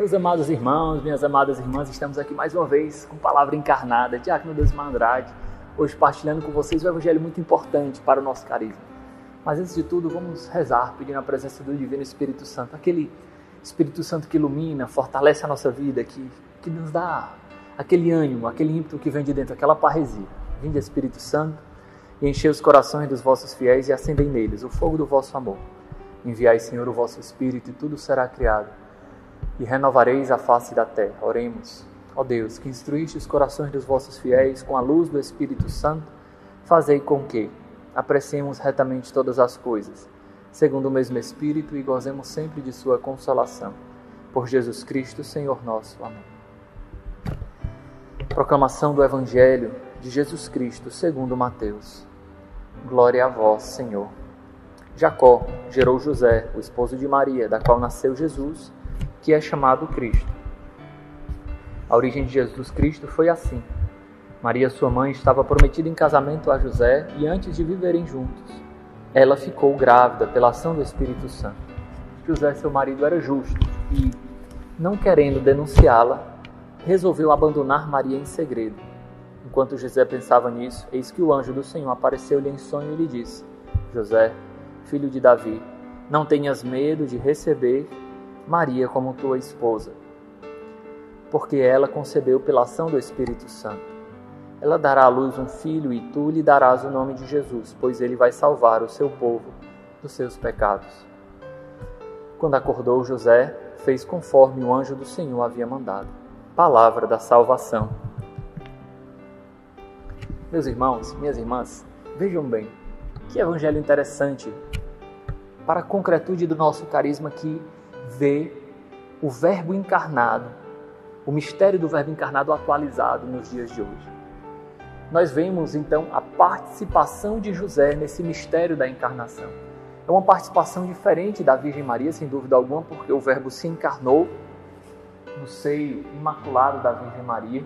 Meus amados irmãos, minhas amadas irmãs, estamos aqui mais uma vez com palavra encarnada, Diácono Desma Andrade, hoje partilhando com vocês um evangelho muito importante para o nosso carisma. Mas antes de tudo, vamos rezar, pedindo a presença do Divino Espírito Santo, aquele Espírito Santo que ilumina, fortalece a nossa vida, que, que nos dá aquele ânimo, aquele ímpeto que vem de dentro, aquela parresia. Vinde, Espírito Santo, e enchei os corações dos vossos fiéis e acendei neles o fogo do vosso amor. Enviai, Senhor, o vosso Espírito e tudo será criado e renovareis a face da terra. Oremos. Ó Deus, que instruíste os corações dos vossos fiéis com a luz do Espírito Santo, fazei com que apreciemos retamente todas as coisas, segundo o mesmo Espírito, e gozemos sempre de sua consolação. Por Jesus Cristo, Senhor nosso. Amém. Proclamação do Evangelho de Jesus Cristo, segundo Mateus. Glória a vós, Senhor. Jacó gerou José, o esposo de Maria, da qual nasceu Jesus que é chamado Cristo. A origem de Jesus Cristo foi assim. Maria, sua mãe, estava prometida em casamento a José e antes de viverem juntos, ela ficou grávida pela ação do Espírito Santo. José, seu marido, era justo e, não querendo denunciá-la, resolveu abandonar Maria em segredo. Enquanto José pensava nisso, eis que o anjo do Senhor apareceu-lhe em sonho e lhe disse: José, filho de Davi, não tenhas medo de receber Maria como tua esposa, porque ela concebeu pela ação do Espírito Santo. Ela dará à luz um filho e tu lhe darás o nome de Jesus, pois ele vai salvar o seu povo dos seus pecados. Quando acordou José, fez conforme o anjo do Senhor havia mandado. Palavra da salvação. Meus irmãos, minhas irmãs, vejam bem, que evangelho interessante para a concretude do nosso carisma que vê o Verbo encarnado, o mistério do Verbo encarnado atualizado nos dias de hoje. Nós vemos então a participação de José nesse mistério da encarnação. É uma participação diferente da Virgem Maria, sem dúvida alguma, porque o Verbo se encarnou no seio imaculado da Virgem Maria,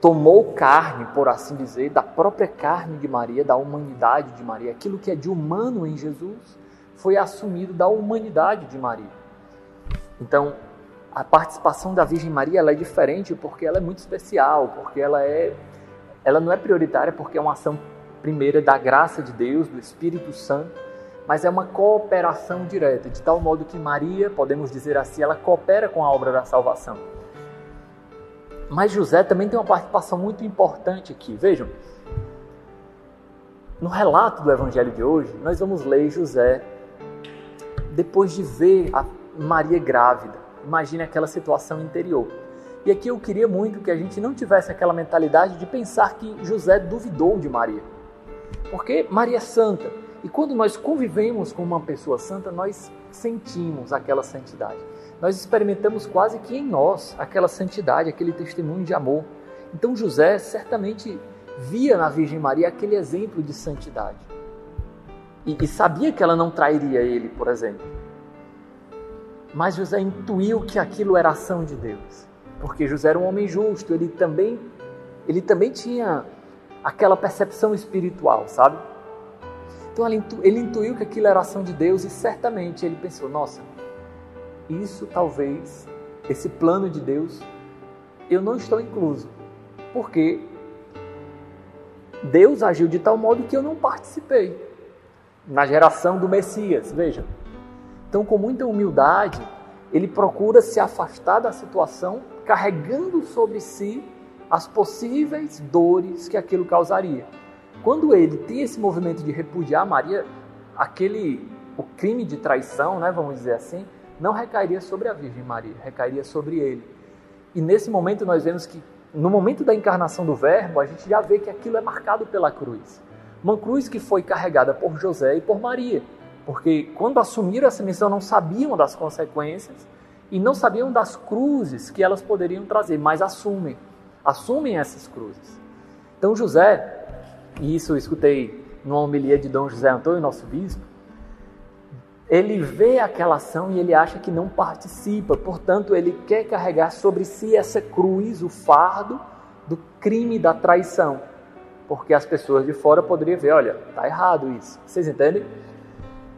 tomou carne, por assim dizer, da própria carne de Maria, da humanidade de Maria. Aquilo que é de humano em Jesus foi assumido da humanidade de Maria. Então, a participação da Virgem Maria é diferente porque ela é muito especial, porque ela é ela não é prioritária porque é uma ação primeira da graça de Deus, do Espírito Santo, mas é uma cooperação direta, de tal modo que Maria, podemos dizer assim, ela coopera com a obra da salvação. Mas José também tem uma participação muito importante aqui. Vejam, no relato do evangelho de hoje, nós vamos ler José depois de ver a Maria grávida. Imagine aquela situação interior. E aqui eu queria muito que a gente não tivesse aquela mentalidade de pensar que José duvidou de Maria. Porque Maria é santa. E quando nós convivemos com uma pessoa santa, nós sentimos aquela santidade. Nós experimentamos quase que em nós aquela santidade, aquele testemunho de amor. Então José certamente via na Virgem Maria aquele exemplo de santidade. E, e sabia que ela não trairia ele, por exemplo. Mas José intuiu que aquilo era ação de Deus, porque José era um homem justo, ele também ele também tinha aquela percepção espiritual, sabe? Então ele, intu, ele intuiu que aquilo era ação de Deus e certamente ele pensou: nossa, isso talvez, esse plano de Deus, eu não estou incluso, porque Deus agiu de tal modo que eu não participei na geração do Messias. Veja, então, com muita humildade, ele procura se afastar da situação, carregando sobre si as possíveis dores que aquilo causaria. Quando ele tem esse movimento de repudiar Maria, aquele o crime de traição, né, vamos dizer assim, não recairia sobre a Virgem Maria, recairia sobre ele. E nesse momento nós vemos que no momento da encarnação do Verbo, a gente já vê que aquilo é marcado pela cruz. Uma cruz que foi carregada por José e por Maria porque quando assumiram essa missão não sabiam das consequências e não sabiam das cruzes que elas poderiam trazer, mas assumem, assumem essas cruzes. Então José, e isso eu escutei numa homilia de Dom José Antônio, nosso bispo, ele vê aquela ação e ele acha que não participa, portanto ele quer carregar sobre si essa cruz, o fardo do crime da traição, porque as pessoas de fora poderiam ver, olha, tá errado isso. Vocês entendem?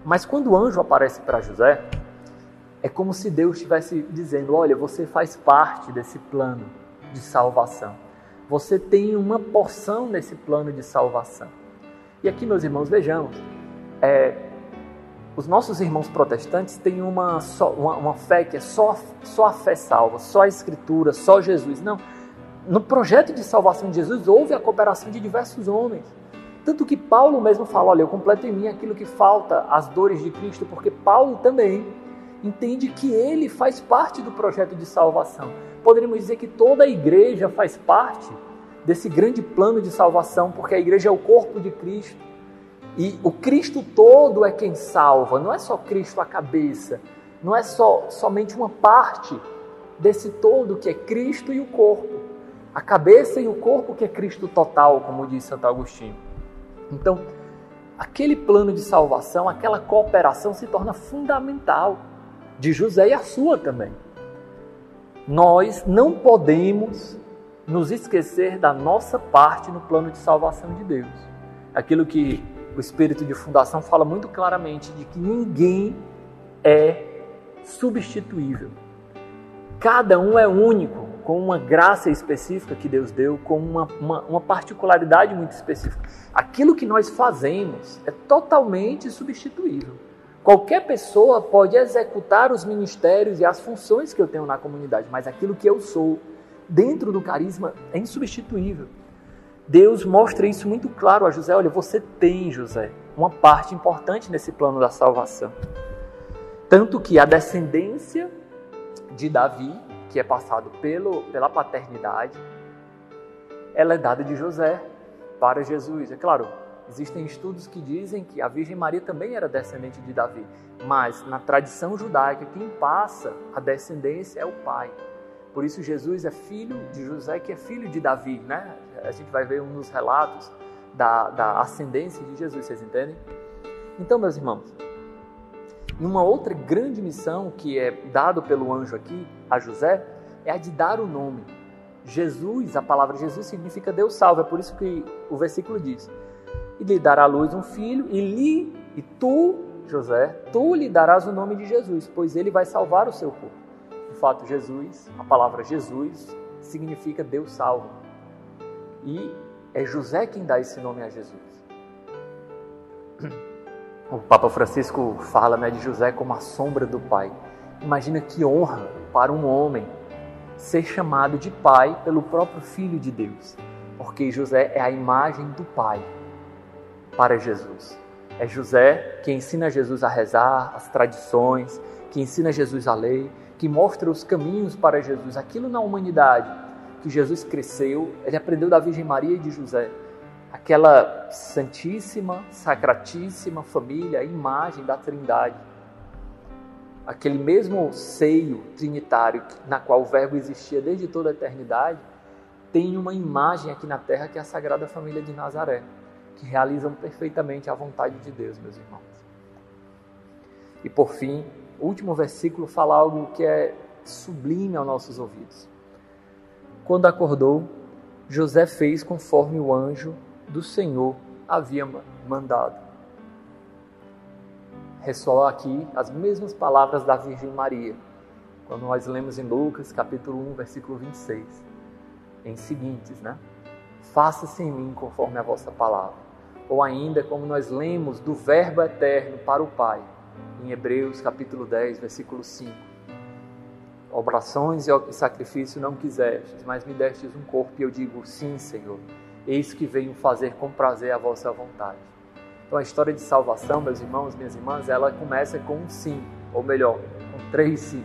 Mas quando o anjo aparece para José, É como se Deus estivesse dizendo: olha, você faz parte desse plano de salvação. Você tem uma porção nesse plano de salvação. E aqui, meus irmãos, vejamos. É, os nossos irmãos protestantes têm uma, só, uma, uma, fé que é só, só a fé salva, só a Escritura, só Jesus. Não. No projeto de salvação de Jesus houve a cooperação de diversos homens. Tanto que Paulo mesmo fala: olha, eu completo em mim aquilo que falta, as dores de Cristo, porque Paulo também entende que ele faz parte do projeto de salvação. Poderíamos dizer que toda a igreja faz parte desse grande plano de salvação, porque a igreja é o corpo de Cristo. E o Cristo todo é quem salva, não é só Cristo a cabeça, não é só somente uma parte desse todo que é Cristo e o corpo. A cabeça e o corpo que é Cristo total, como diz Santo Agostinho. Então, aquele plano de salvação, aquela cooperação se torna fundamental de José e a sua também. Nós não podemos nos esquecer da nossa parte no plano de salvação de Deus. Aquilo que o espírito de fundação fala muito claramente de que ninguém é substituível. Cada um é único, com uma graça específica que Deus deu, com uma, uma, uma, particularidade muito específica. Aquilo que nós fazemos é totalmente substituível. Qualquer pessoa pode executar os ministérios e as funções que eu tenho na comunidade, mas aquilo que eu sou dentro do carisma é insubstituível. Deus mostra isso muito claro a José. Olha, você tem, José, uma parte importante nesse plano da salvação. Tanto que a descendência de Davi, que é passado pelo, pela paternidade, ela é dada de José para Jesus. É claro, Existem estudos que dizem que a Virgem Maria também era descendente de Davi, mas na tradição judaica, quem passa a descendência é o pai. Por isso, Jesus é filho de José, que é filho de Davi, né? A gente vai ver um nos relatos da, da ascendência de Jesus, vocês entendem? Então, meus irmãos, uma outra grande missão que é dado pelo anjo aqui a José é a de dar o nome. Jesus, a palavra Jesus significa Deus salva, é por isso que o versículo diz: e lhe dará à luz um filho, e lhe, e tu, José, tu lhe darás o nome de Jesus, pois ele vai salvar o seu corpo. De fato, Jesus, a palavra Jesus, significa Deus salva. E é José quem dá esse nome a Jesus. O Papa Francisco fala né, de José como a sombra do Pai. Imagina que honra para um homem ser chamado de Pai pelo próprio Filho de Deus, porque José é a imagem do Pai para Jesus. É José que ensina Jesus a rezar, as tradições, que ensina Jesus a lei, que mostra os caminhos para Jesus. Aquilo na humanidade que Jesus cresceu, ele aprendeu da Virgem Maria e de José. Aquela santíssima, sacratíssima família, imagem da Trindade. Aquele mesmo seio trinitário na qual o Verbo existia desde toda a eternidade, tem uma imagem aqui na terra que é a Sagrada Família de Nazaré que realizam perfeitamente a vontade de Deus, meus irmãos. E por fim, o último versículo fala algo que é sublime aos nossos ouvidos. Quando acordou, José fez conforme o anjo do Senhor havia mandado. Ressoa aqui as mesmas palavras da Virgem Maria, quando nós lemos em Lucas capítulo 1, versículo 26, em seguintes, né? Faça-se em mim conforme a vossa palavra ou ainda como nós lemos do Verbo eterno para o Pai, em Hebreus capítulo 10, versículo 5. Obrações e sacrifício não quisestes, mas me destes um corpo, e eu digo, sim, Senhor, eis que venho fazer com prazer a vossa vontade. Então a história de salvação, meus irmãos, minhas irmãs, ela começa com um sim, ou melhor, com três sim.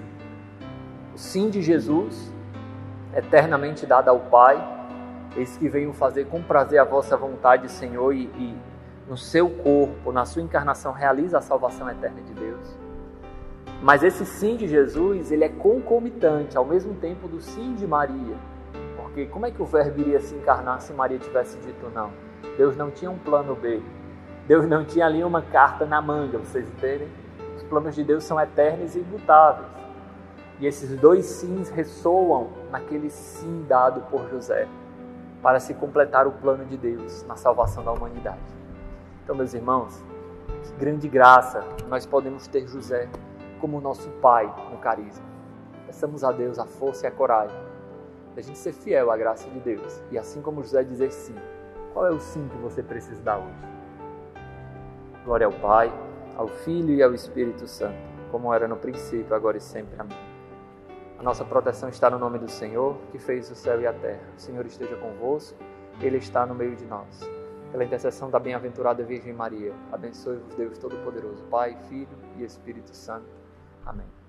O sim de Jesus, eternamente dado ao Pai, Eis que venho fazer com prazer a vossa vontade, Senhor, e, e no seu corpo, na sua encarnação, realiza a salvação eterna de Deus. Mas esse sim de Jesus, ele é concomitante ao mesmo tempo do sim de Maria. Porque como é que o verbo iria se encarnar se Maria tivesse dito não? Deus não tinha um plano B. Deus não tinha ali uma carta na manga, vocês entendem? Os planos de Deus são eternos e imutáveis. E esses dois sims ressoam naquele sim dado por José para se completar o plano de Deus na salvação da humanidade. Então, meus irmãos, que grande graça nós podemos ter José como nosso Pai no carisma. Peçamos a Deus a força e a coragem da gente ser fiel à graça de Deus e assim como José dizer sim. Qual é o sim que você precisa dar hoje? Glória ao Pai, ao Filho e ao Espírito Santo, como era no princípio, agora e sempre. Amém. A nossa proteção está no nome do Senhor, que fez o céu e a terra. O Senhor esteja convosco, Ele está no meio de nós. Pela intercessão da bem-aventurada Virgem Maria, abençoe-vos Deus Todo-Poderoso, Pai, Filho e Espírito Santo. Amém.